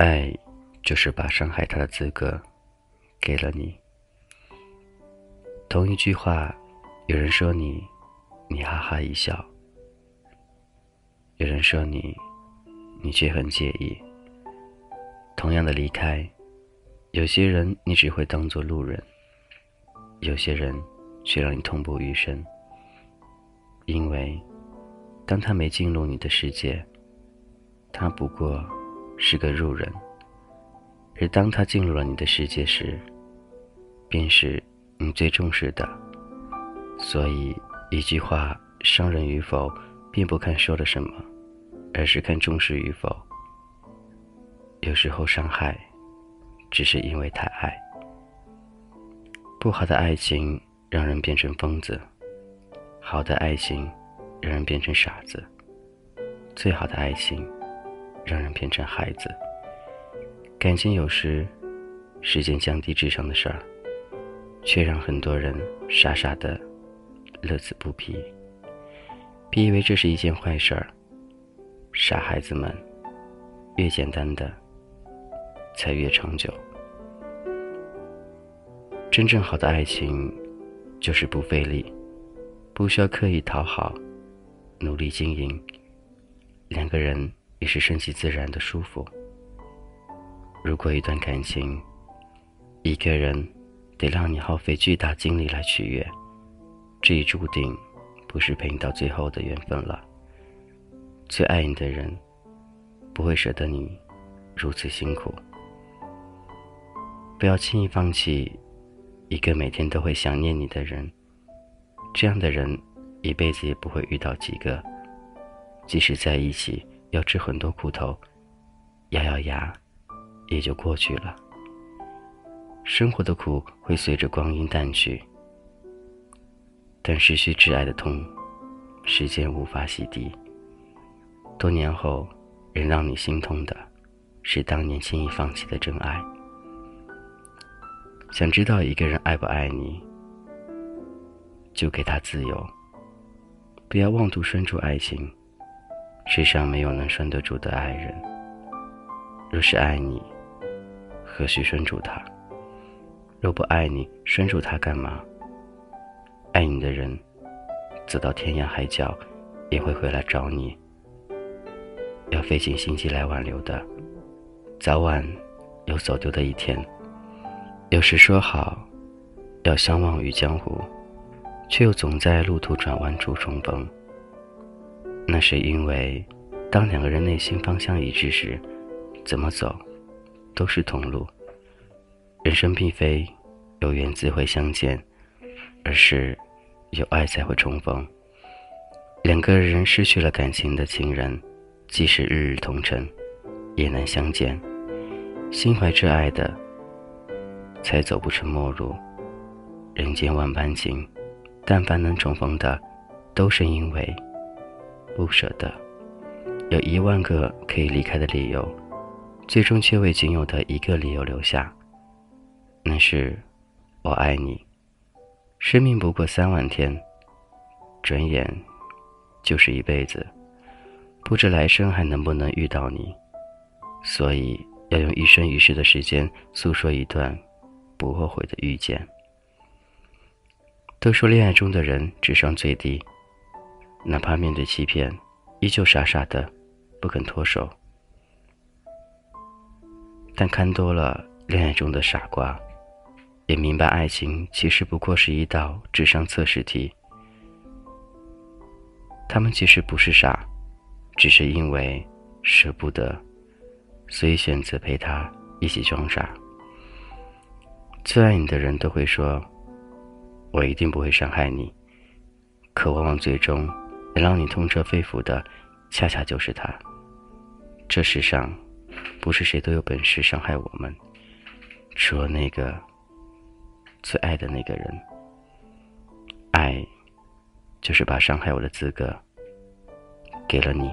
爱，就是把伤害他的资格给了你。同一句话，有人说你，你哈哈一笑；有人说你，你却很介意。同样的离开，有些人你只会当做路人，有些人却让你痛不欲生。因为，当他没进入你的世界，他不过。是个路人，而当他进入了你的世界时，便是你最重视的。所以，一句话伤人与否，并不看说了什么，而是看重视与否。有时候伤害，只是因为太爱。不好的爱情让人变成疯子，好的爱情让人变成傻子，最好的爱情。让人变成孩子，感情有时是件降低智商的事儿，却让很多人傻傻的乐此不疲，别以为这是一件坏事儿。傻孩子们，越简单的才越长久。真正好的爱情，就是不费力，不需要刻意讨好，努力经营，两个人。也是顺其自然的舒服。如果一段感情，一个人得让你耗费巨大精力来取悦，这已注定不是陪你到最后的缘分了。最爱你的人，不会舍得你如此辛苦。不要轻易放弃一个每天都会想念你的人，这样的人一辈子也不会遇到几个，即使在一起。要吃很多苦头，咬咬牙，也就过去了。生活的苦会随着光阴淡去，但失去挚爱的痛，时间无法洗涤。多年后，仍让你心痛的，是当年轻易放弃的真爱。想知道一个人爱不爱你，就给他自由，不要妄图拴住爱情。世上没有能拴得住的爱人。若是爱你，何须拴住他？若不爱你，拴住他干嘛？爱你的人，走到天涯海角，也会回来找你。要费尽心机来挽留的，早晚有走丢的一天。有时说好要相忘于江湖，却又总在路途转弯处重逢。那是因为，当两个人内心方向一致时，怎么走都是同路。人生并非有缘自会相见，而是有爱才会重逢。两个人失去了感情的情人，即使日日同尘，也难相见。心怀挚爱的，才走不成陌路。人间万般情，但凡能重逢的，都是因为。不舍得，有一万个可以离开的理由，最终却为仅有的一个理由留下。那是，我爱你。生命不过三万天，转眼就是一辈子，不知来生还能不能遇到你。所以要用一生一世的时间诉说一段不后悔的遇见。都说恋爱中的人智商最低。哪怕面对欺骗，依旧傻傻的，不肯脱手。但看多了恋爱中的傻瓜，也明白爱情其实不过是一道智商测试题。他们其实不是傻，只是因为舍不得，所以选择陪他一起装傻。最爱你的人都会说：“我一定不会伤害你。”可往往最终。能让你痛彻肺腑的，恰恰就是他。这世上，不是谁都有本事伤害我们，除了那个最爱的那个人。爱，就是把伤害我的资格给了你。